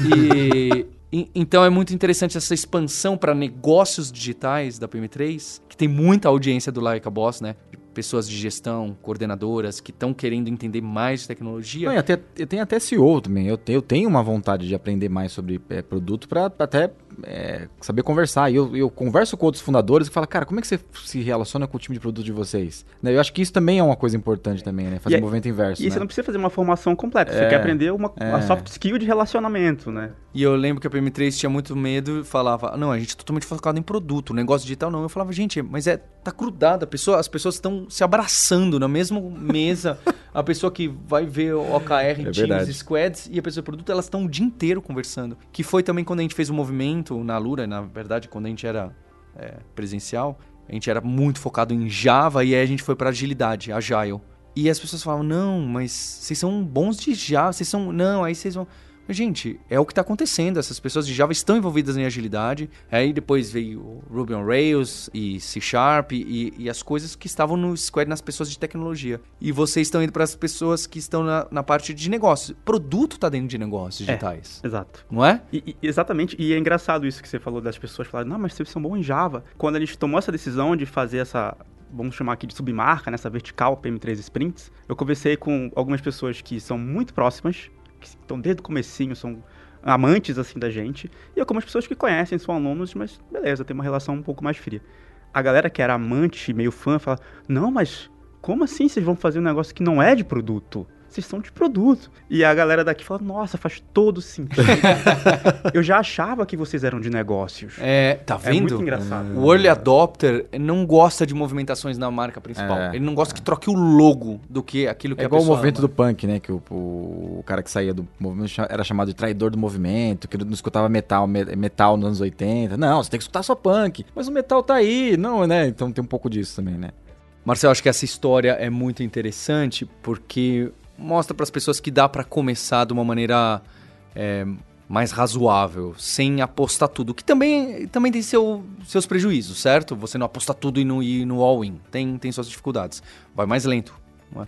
E- então é muito interessante essa expansão para negócios digitais da PM3, que tem muita audiência do Laika Boss, né? Pessoas de gestão, coordenadoras que estão querendo entender mais de tecnologia. Não, e até, eu tenho até SEO também. Eu, te- eu tenho uma vontade de aprender mais sobre é, produto para até é, saber conversar. E eu, eu converso com outros fundadores e falo, cara, como é que você se relaciona com o time de produto de vocês? Né, Eu acho que isso também é uma coisa importante também, né? Fazer E o é- movimento inverso. E né? você não precisa fazer uma formação completa, você É, quer aprender uma, é. uma soft skill de relacionamento, né? E eu lembro que a PM3 tinha muito medo e falava, não, a gente é totalmente focado em produto, o negócio digital não. Eu falava, gente, mas é tá grudado, a pessoa, as pessoas estão se abraçando na mesma mesa. a pessoa que vai ver o OKR, Teams, verdade. Squads e a pessoa de produto, elas estão o dia inteiro conversando. Que foi também quando a gente fez o movimento na Lura, na verdade, quando a gente era é, presencial, a gente era muito focado em Java e aí a gente foi para agilidade, Agile. E as pessoas falavam, não, mas vocês são bons de Java, vocês são. Não, aí vocês vão. Gente, é o que está acontecendo. Essas pessoas de Java estão envolvidas em agilidade. Aí depois veio Ruby on Rails e C Sharp e, e as coisas que estavam no Square nas pessoas de tecnologia. E vocês estão indo para as pessoas que estão na, na parte de negócios. Produto está dentro de negócios É. digitais. Exato. Não é? E, e- exatamente, e é engraçado isso que você falou das pessoas falarem, não, mas vocês são bons em Java. Quando a gente tomou essa decisão de fazer essa, vamos chamar aqui de submarca, nessa vertical PM3 Sprints, eu conversei com algumas pessoas que são muito próximas, que estão desde o comecinho, são amantes assim da gente, e algumas pessoas que conhecem, são alunos, mas beleza, tem uma relação um pouco mais fria. A galera que era amante, meio fã, fala, não, mas como assim vocês vão fazer um negócio que não é de produto? Vocês são de produto. E a galera daqui fala, nossa, faz todo sentido. eu já achava que vocês eram de negócios. É, tá É vendo? muito engraçado. O early adopter não gosta de movimentações na marca principal. É, Ele não gosta que troque o logo do que aquilo que É a igual o movimento ama. do punk, né? Que o, o, o cara que saía do movimento era chamado de traidor do movimento, que não escutava metal, me- metal nos anos 80. Não, você tem que escutar só punk. Mas o metal tá aí, não, né? Então tem um pouco disso também, né? Marcelo, acho que essa história é muito interessante porque mostra para as pessoas que dá para começar de uma maneira é, mais razoável, sem apostar tudo. Que também, também tem seu, seus prejuízos, certo? Você não apostar tudo e não ir no all-in. Tem, tem suas dificuldades. Vai mais lento. é?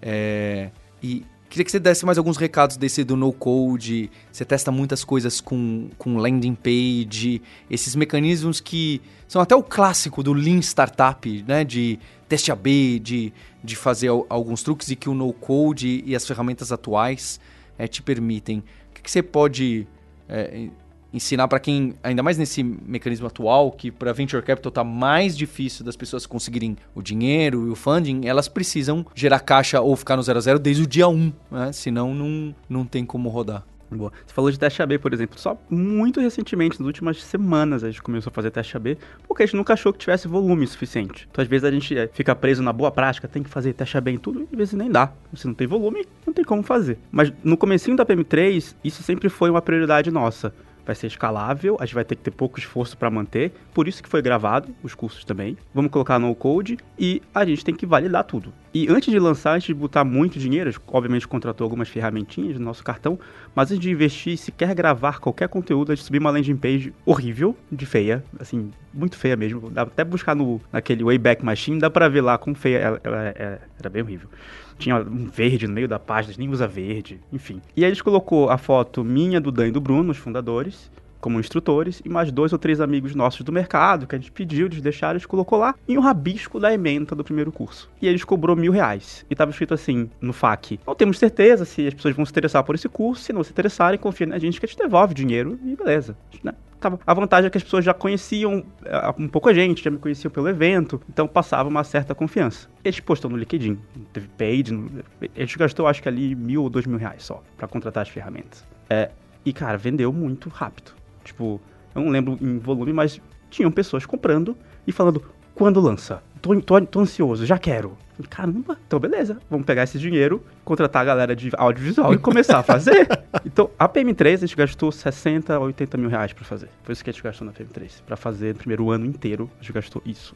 É, e queria que você desse mais alguns recados desse do no-code. Você testa muitas coisas com, com landing page, esses mecanismos que são até o clássico do Lean Startup, né? De teste AB, de, de fazer al- alguns truques e que o no-code e as ferramentas atuais eh, te permitem. O que, que você pode eh, ensinar para quem, ainda mais nesse mecanismo atual, que para venture capital tá mais difícil das pessoas conseguirem o dinheiro e o funding, elas precisam gerar caixa ou ficar no zero a zero desde o dia 1, né? Senão não, não tem como rodar. Boa. Você falou de teste AB, por exemplo. Só muito recentemente, nas últimas semanas, a gente começou a fazer teste AB, porque a gente nunca achou que tivesse volume suficiente. Então, às vezes, a gente eh, fica preso na boa prática, tem que fazer teste AB em tudo, e às vezes nem dá. Se não tem volume, não tem como fazer. Mas no comecinho da PM3, isso sempre foi uma prioridade nossa. Vai ser escalável, a gente vai ter que ter pouco esforço para manter, por isso que foi gravado os cursos também. Vamos colocar no code e a gente tem que validar tudo. E antes de lançar, antes de botar muito dinheiro, obviamente contratou algumas ferramentinhas no nosso cartão, mas antes de investir, se quer gravar qualquer conteúdo, a gente subir uma landing page horrível, de feia, assim, muito feia mesmo. Dá até buscar no, naquele Wayback Machine, dá pra ver lá como feia ela, ela é- era bem horrível. Tinha um verde no meio da página, nem usa verde, enfim. E aí gente colocou a foto minha, do Dan e do Bruno, os fundadores, como instrutores, e mais dois ou três amigos nossos do mercado, que a gente pediu, eles deixaram, gente colocou lá, e um rabisco da ementa do primeiro curso. E eles cobrou mil reais. E tava escrito assim, no FAQ, não temos certeza se as pessoas vão se interessar por esse curso, se não se interessarem, confia na gente que a gente devolve o dinheiro, e beleza. Né? A vantagem é que as pessoas já conheciam eh, um pouco a gente, já me conheciam pelo evento, então passava uma certa confiança. E gente postou no LinkedIn, teve paid, gente gastou acho que ali mil ou dois mil reais só pra contratar as ferramentas. É, e cara, vendeu muito rápido. Tipo, eu não lembro em volume, mas tinham pessoas comprando e falando, quando lança? Tô, tô, tô ansioso, já quero. Caramba, então beleza, vamos pegar esse dinheiro, contratar a galera de audiovisual e começar a fazer. Então, a PM3 a gente gastou 60, 80 mil reais pra fazer. Foi isso que a gente gastou na PM3. Pra fazer no primeiro ano inteiro, a gente gastou isso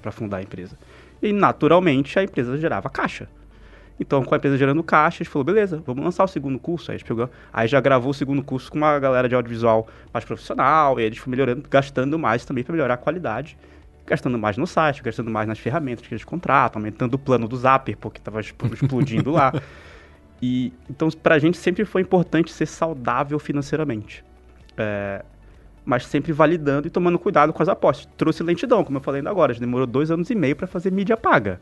pra fundar a empresa. E naturalmente a empresa gerava caixa. Então, com a empresa gerando caixa, a gente falou, beleza, vamos lançar o segundo curso. Aí a gente pegou, aí já gravou o segundo curso com uma galera de audiovisual mais profissional, e aí a gente foi melhorando, gastando mais também para melhorar a qualidade. Gastando mais no site, gastando mais nas ferramentas que eles contratam, aumentando o plano do Zapper, porque tava expo- explodindo lá. E, então, pra gente sempre foi importante ser saudável financeiramente. É, mas sempre validando e tomando cuidado com as apostas. Trouxe lentidão, como eu falei ainda agora. A demorou dois anos e meio para fazer mídia paga.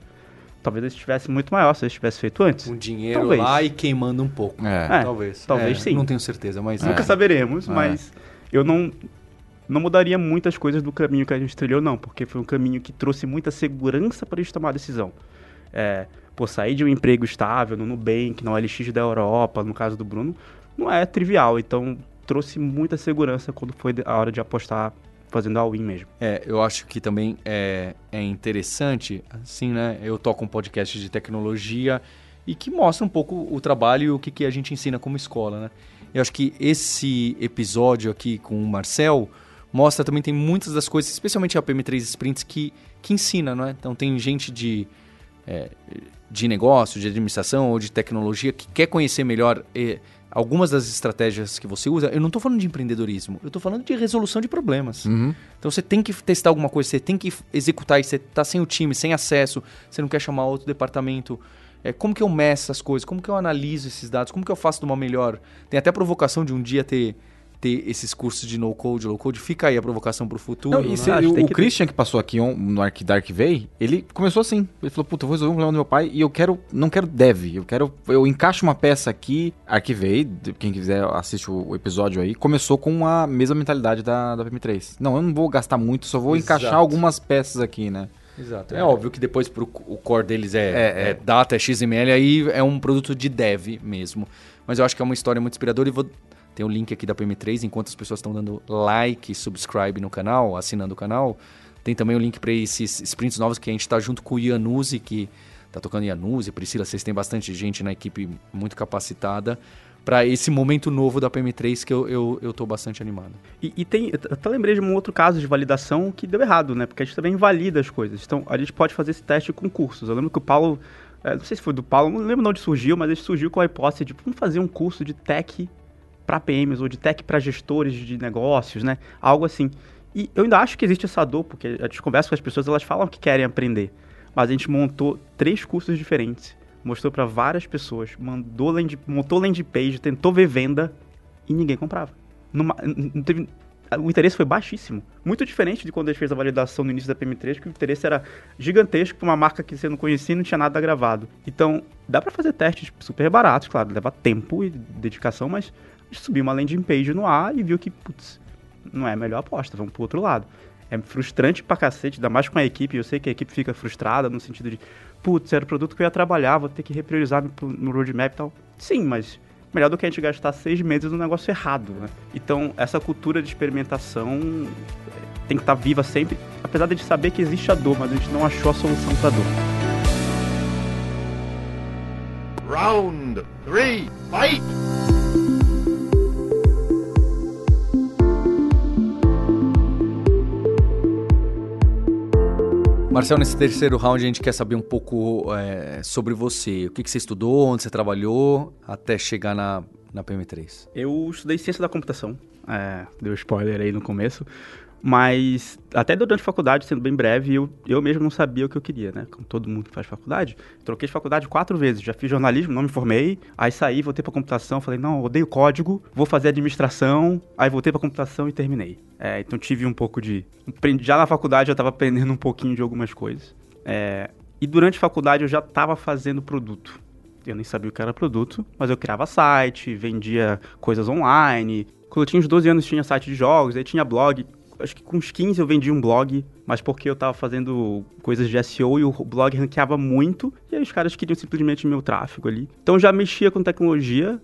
Talvez ele estivesse muito maior se ele tivesse feito antes. Um dinheiro Talvez. lá e queimando um pouco. É. É, talvez. talvez É, sim. Não tenho certeza, mas. Nunca é. saberemos, É. mas eu não, não mudaria muitas coisas do caminho que a gente trilhou, não, porque foi um caminho que trouxe muita segurança para a gente tomar a decisão. É, pô, sair de um emprego estável no Nubank, na OLX da Europa, no caso do Bruno, não é trivial, então trouxe muita segurança quando foi a hora de apostar fazendo a win mesmo. É, eu acho que também é, é interessante, assim, né? Eu toco um podcast de tecnologia e que mostra um pouco o trabalho e o que, que a gente ensina como escola, né? Eu acho que esse episódio aqui com o Marcel mostra também tem muitas das coisas, especialmente a PM3 Sprints, que, que ensina, não é? Então tem gente de, é, de negócio, de administração ou de tecnologia que quer conhecer melhor algumas das estratégias que você usa. Eu não estou falando de empreendedorismo, eu estou falando de resolução de problemas. Uhum. Então você tem que testar alguma coisa, você tem que executar e você tá sem o time, sem acesso, você não quer chamar outro departamento. É, como que eu meço essas coisas? Como que eu analiso esses dados? Como que eu faço de uma melhor? Tem até a provocação de um dia ter, ter esses cursos de no-code, low-code. Fica aí a provocação pro futuro. Não, e né? se- que o, o que- Christian que passou aqui on- no Arc Dark Way, ele começou assim. Ele falou, puta, eu vou resolver um problema do meu pai e eu quero, não quero dev, eu quero, eu encaixo uma peça aqui. Arquivei, quem quiser assiste o, o episódio aí, começou com a mesma mentalidade da, da PM3. Não, eu não vou gastar muito, só vou Exato. encaixar algumas peças aqui, né? Exato. É óbvio que depois pro, o core deles é, É, é é. data, é XML, aí é um produto de dev mesmo. Mas eu acho que é uma história muito inspiradora e vou ter o link aqui da PM3, enquanto as pessoas estão dando like, subscribe no canal, assinando o canal. Tem também o link para esses sprints novos que a gente está junto com o Ianuzzi, que tá tocando Ianuzzi, Priscila, vocês têm bastante gente na equipe muito capacitada para esse momento novo da PM3 que eu, eu, eu tô bastante animado. E, e tem, eu até lembrei de um outro caso de validação que deu errado, né? Porque a gente também invalida as coisas. Então, a gente pode fazer esse teste com cursos. Eu lembro que o Paulo, é, não sei se foi do Paulo, não lembro de onde surgiu, mas ele surgiu com a hipótese de vamos fazer um curso de tech para PMs ou de tech para gestores de negócios, né? Algo assim. E eu ainda acho que existe essa dor, porque a gente conversa com as pessoas, elas falam que querem aprender. Mas a gente montou três cursos diferentes, mostrou para várias pessoas, mandou land, montou landing page, tentou ver venda e ninguém comprava. Numa- não teve- o interesse foi baixíssimo. Muito diferente de quando a gente fez a validação no início da PM3, que o interesse era gigantesco para uma marca que você não conhecia e não tinha nada gravado. Então, dá para fazer testes super baratos, claro, leva tempo e dedicação, mas subiu uma landing page no ar e viu que, putz, não é a melhor aposta, vamos pro outro lado. É frustrante pra cacete, ainda mais com a equipe, eu sei que a equipe fica frustrada no sentido de, putz, era o produto que eu ia trabalhar, vou ter que repriorizar no, no roadmap e tal. Sim, mas melhor do que a gente gastar seis meses num negócio errado, né? Então, essa cultura de experimentação eh, tem que estar viva sempre, apesar de saber que existe a dor, mas a gente não achou a solução pra dor. Round three, fight! Marcel, nesse terceiro round a gente quer saber um pouco é, sobre você. O que, que você estudou, onde você trabalhou, até chegar na, na PM3. Eu estudei ciência da computação, é, deu spoiler aí no começo, mas até durante a faculdade, sendo bem breve, eu, eu mesmo não sabia o que eu queria, né? Como todo mundo faz faculdade. Troquei de faculdade quatro vezes, já fiz jornalismo, não me formei, aí saí, voltei pra computação, falei, não, odeio código, vou fazer administração, aí voltei pra computação e terminei. É, então tive um pouco de... Já na faculdade eu tava aprendendo um pouquinho de algumas coisas. É, e durante a faculdade eu já tava fazendo produto. Eu nem sabia o que era produto, mas eu criava site, vendia coisas online. Quando eu tinha uns 12 anos tinha site de jogos, aí tinha blog. Acho que com uns 15 eu vendi um blog, mas porque eu tava fazendo coisas de SEO e o blog ranqueava muito, e aí os caras queriam simplesmente meu tráfego ali. Então já mexia com tecnologia,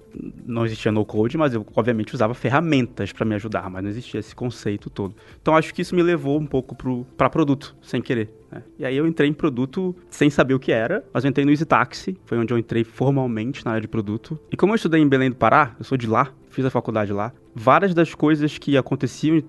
não existia no code, mas eu obviamente usava ferramentas para me ajudar, mas não existia esse conceito todo. Então acho que isso me levou um pouco para produto, sem querer. Né? E aí eu entrei em produto sem saber o que era, mas eu entrei no Easy Taxi, foi onde eu entrei formalmente na área de produto. E como eu estudei em Belém do Pará, eu sou de lá, fiz a faculdade lá, várias das coisas que aconteciam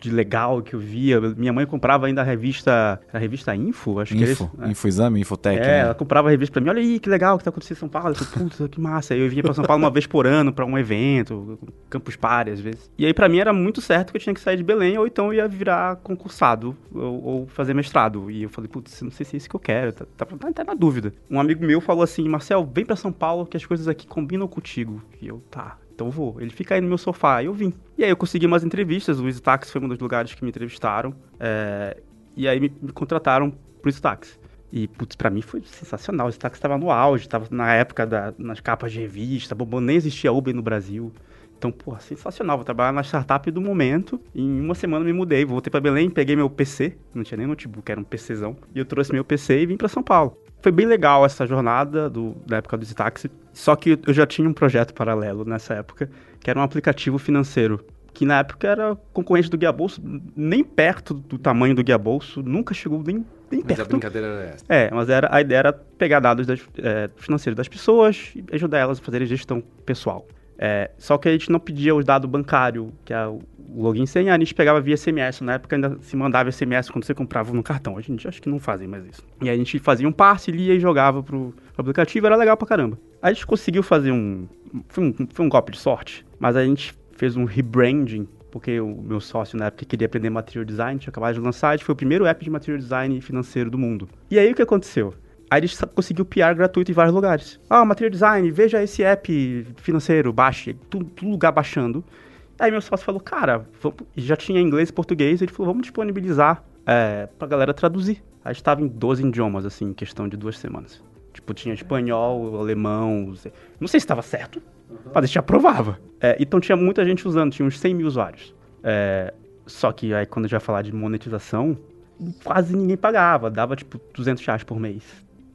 de legal que eu via. Minha mãe comprava ainda a revista. A revista Info, acho Info, que era né? Info Exame, Infotec. É, né? ela comprava a revista pra mim. Olha aí, que legal que tá acontecendo em São Paulo. Eu falei, puta, que massa. Aí eu vinha pra São Paulo uma vez por ano pra um evento, Campus Party às vezes. E aí pra mim era muito certo que eu tinha que sair de Belém ou então eu ia virar concursado ou, ou fazer mestrado. E eu falei, putz, não sei se é isso que eu quero. Tá, tá, tá até na dúvida. Um amigo meu falou assim, Marcel, vem pra São Paulo que as coisas aqui combinam contigo. E eu, tá, então vou. Ele fica aí no meu sofá. E eu vim. E aí eu consegui umas entrevistas. O Stax foi um dos lugares que me entrevistaram. É... E aí me, me contrataram pro Stax. E, putz, pra mim foi sensacional. O Stax estava no auge, estava na época da, nas capas de revista, bombando, nem existia Uber no Brasil. Então, porra, sensacional. Vou trabalhar na startup do momento. Em uma semana me mudei. Voltei para Belém, peguei meu PC. Não tinha nem notebook, era um PCzão. E eu trouxe meu PC e vim para São Paulo. Foi bem legal essa jornada do, da época do Zitaxi, só que eu já tinha um projeto paralelo nessa época, que era um aplicativo financeiro, que na época era concorrente do Guia Bolso, nem perto do tamanho do Guia Bolso, nunca chegou nem, nem Mas perto. a brincadeira era essa. É, mas era, a ideia era pegar dados das, é, financeiros das pessoas e ajudar elas a fazerem gestão pessoal. É, só que a gente não pedia os dados bancários, que é o login senha, a gente pegava via SMS. Na época ainda se mandava SMS quando você comprava no cartão. A gente acho que não fazem mais isso. E a gente fazia um passe, lia e jogava pro aplicativo, era legal pra caramba. A gente conseguiu fazer um. Foi um, foi um golpe de sorte, mas a gente fez um rebranding porque o meu sócio na época queria aprender material design, tinha acabado de lançar, a gente foi o primeiro app de material design financeiro do mundo. E aí o que aconteceu? Aí ele conseguiu PR gratuito em vários lugares. Ah, material design, veja esse app financeiro, baixe, tudo, lugar baixando. Aí meu sócio falou, cara, vamos... já tinha inglês e português, ele falou, vamos disponibilizar é, pra galera traduzir. Aí estava em 12 idiomas, assim, em questão de duas semanas. Tipo, tinha espanhol, alemão, não sei se estava certo, uhum. mas a gente aprovava. É, então tinha muita gente usando, tinha uns 100 mil usuários. É, só que aí quando a gente vai falar de monetização, quase ninguém pagava, dava tipo 200 reais por mês,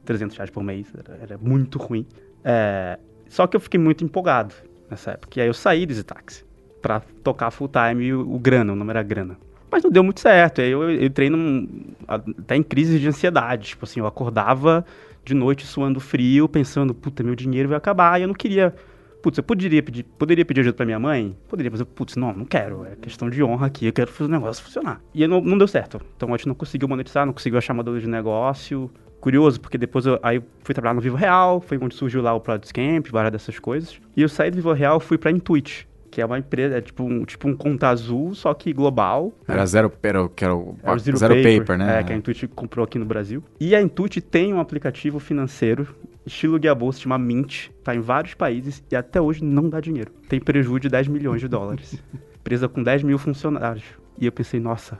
300 reais por mês, era, era muito ruim. É, só que eu fiquei muito empolgado nessa época. E aí eu saí desse táxi para tocar full time o, o grana, o nome era grana. Mas não deu muito certo. Aí eu, eu entrei num, até em crise de ansiedade. Tipo assim, eu acordava de noite suando frio, pensando, puta, meu dinheiro vai acabar. E eu não queria. Putz, eu poderia pedir, poderia pedir ajuda pra minha mãe? Poderia, mas eu, putz, não, não quero. É questão de honra aqui, eu quero fazer o negócio funcionar. E não, não deu certo. Então a gente não conseguiu monetizar, não conseguiu achar modelo de negócio curioso, porque depois eu, aí fui trabalhar no Vivo Real, foi onde surgiu lá o Product Camp, várias dessas coisas. E eu saí do Vivo Real fui pra Intuit, que é uma empresa, é tipo um, tipo um conta azul, só que global. Era zero, era, que era o, Era Zero, zero paper, paper, né? É, que a Intuit comprou aqui no Brasil. E a Intuit tem um aplicativo financeiro, estilo Guia Bolsa, chama Mint, tá em vários países e até hoje não dá dinheiro. Tem prejuízo de 10 milhões de dólares. Empresa com 10 mil funcionários. E eu pensei, nossa,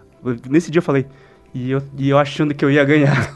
nesse dia eu falei, e eu, e eu achando que eu ia ganhar.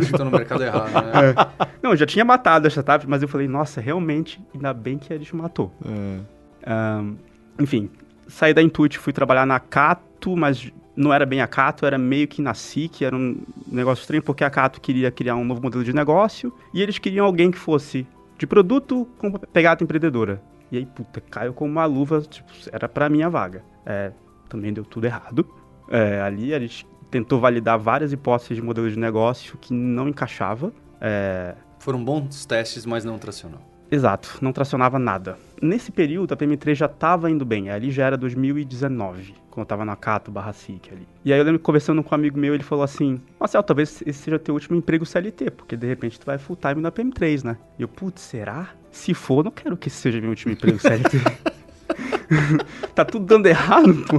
Estou no mercado errado, né? É. Não, eu já tinha matado a startup, mas eu falei, nossa, realmente, ainda bem que a gente matou. É. Um, enfim, saí da Intuit, fui trabalhar na Cato, mas não era bem a Cato, era meio que na SIC, era um negócio estranho, porque a Cato queria criar um novo modelo de negócio e eles queriam alguém que fosse de produto com pegada empreendedora. E aí, puta, caiu com uma luva, tipo, era pra minha vaga. É, também deu tudo errado. É, ali eles tentou validar várias hipóteses de modelo de negócio que não encaixava. É... Foram bons testes, mas não tracionou. Exato, não tracionava nada. Nesse período, a PM3 já estava indo bem, ali já era 2019, quando eu estava na Cato barra SIC ali. E aí eu lembro conversando com um amigo meu, ele falou assim, Marcel, talvez esse seja teu último emprego CLT, porque de repente tu vai full time na PM3, né? E eu, putz, será? Se for, não quero que esse seja meu último emprego CLT. tá tudo dando errado, pô.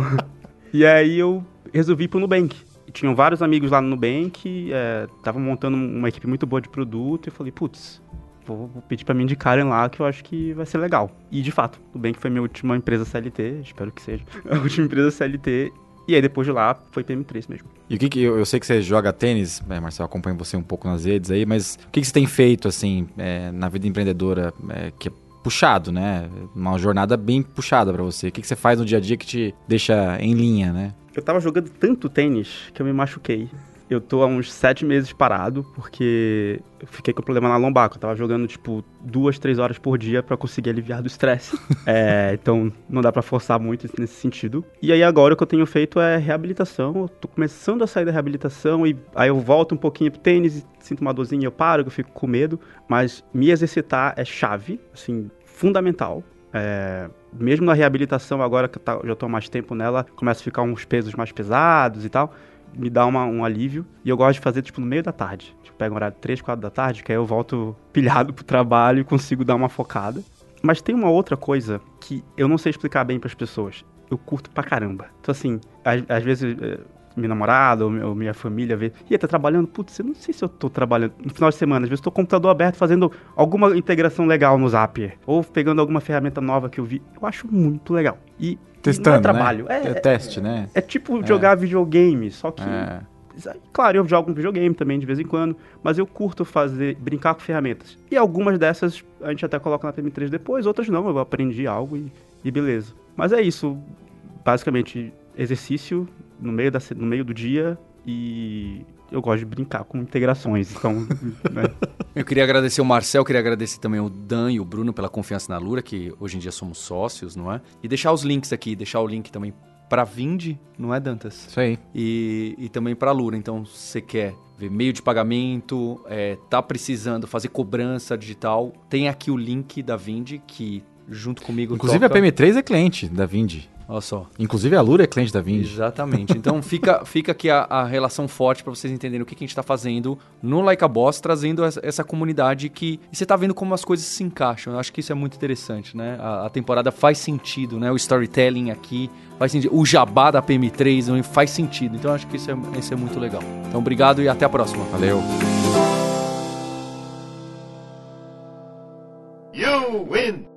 E aí eu resolvi ir pro Nubank tinham vários amigos lá no Nubank, estavam é, montando uma equipe muito boa de produto, e eu falei, putz, vou, vou pedir para me indicarem lá que eu acho que vai ser legal. E de fato, o Nubank foi minha última empresa CLT, espero que seja a última empresa CLT. E aí depois de lá foi PM3 mesmo. E o que, que eu, eu, sei que você joga tênis, é, Marcelo, acompanho você um pouco nas redes aí, mas o que, que você tem feito assim é, na vida empreendedora é, que é puxado, né? Uma jornada bem puxada para você. O que, que você faz no dia a dia que te deixa em linha, né? Eu tava jogando tanto tênis que eu me machuquei. Eu tô há uns sete meses parado, porque eu fiquei com problema na lombar. Eu tava jogando, tipo, duas, três horas por dia para conseguir aliviar do estresse. é, então, não dá para forçar muito nesse sentido. E aí, agora, o que eu tenho feito é reabilitação. Eu tô começando a sair da reabilitação e aí eu volto um pouquinho pro tênis, sinto uma dorzinha, eu paro, eu fico com medo. Mas me exercitar é chave, assim, fundamental. É, mesmo na reabilitação, agora que tá, já estou mais tempo nela, começa a ficar uns pesos mais pesados e tal, me dá uma, um alívio. E eu gosto de fazer, tipo, no meio da tarde. Tipo, pego um horário 3, 4 da tarde, que aí eu volto pilhado pro trabalho e consigo dar uma focada. Mas tem uma outra coisa que eu não sei explicar bem para as pessoas. Eu curto pra caramba. Então, assim, às, às vezes é, minha namorada ou, ou minha família vê, e tá trabalhando, putz, eu não sei se eu tô trabalhando no final de semana, às vezes tô com o computador aberto fazendo alguma integração legal no Zapier, ou pegando alguma ferramenta nova que eu vi, eu acho muito legal. E Testando, não é trabalho, né? é, é, teste, né? É tipo jogar videogame, só que É. Claro, eu jogo um videogame também de vez em quando, mas eu curto fazer, brincar com ferramentas. E algumas dessas a gente até coloca na PM3 depois, outras não, eu aprendi algo e, e beleza. Mas é isso, basicamente exercício no meio, da, no meio do dia e eu gosto de brincar com integrações, então... né? Eu queria agradecer o Marcel, queria agradecer também o Dan e o Bruno pela confiança na Lura, que hoje em dia somos sócios, não é? E deixar os links aqui, deixar o link também para Vindi, não é, Dantas? Isso aí. E, e também para Lura. Então, se você quer ver meio de pagamento, é, tá precisando fazer cobrança digital, tem aqui o link da Vindi, que junto comigo Inclusive toca... a PM3 é cliente da Vindi. Olha só. Inclusive a Lura é cliente da Vindi. Exatamente. Então fica, fica aqui a, a relação forte para vocês entenderem o que, que a gente está fazendo no Like a Boss, trazendo essa, essa comunidade que. E você tá vendo como as coisas se encaixam. Eu acho que isso é muito interessante, né? A, a temporada faz sentido, né? O storytelling aqui faz sentido. O jabá da PM3 faz sentido. Então eu acho que isso é, isso é muito legal. Então obrigado e até a próxima. Valeu. You win!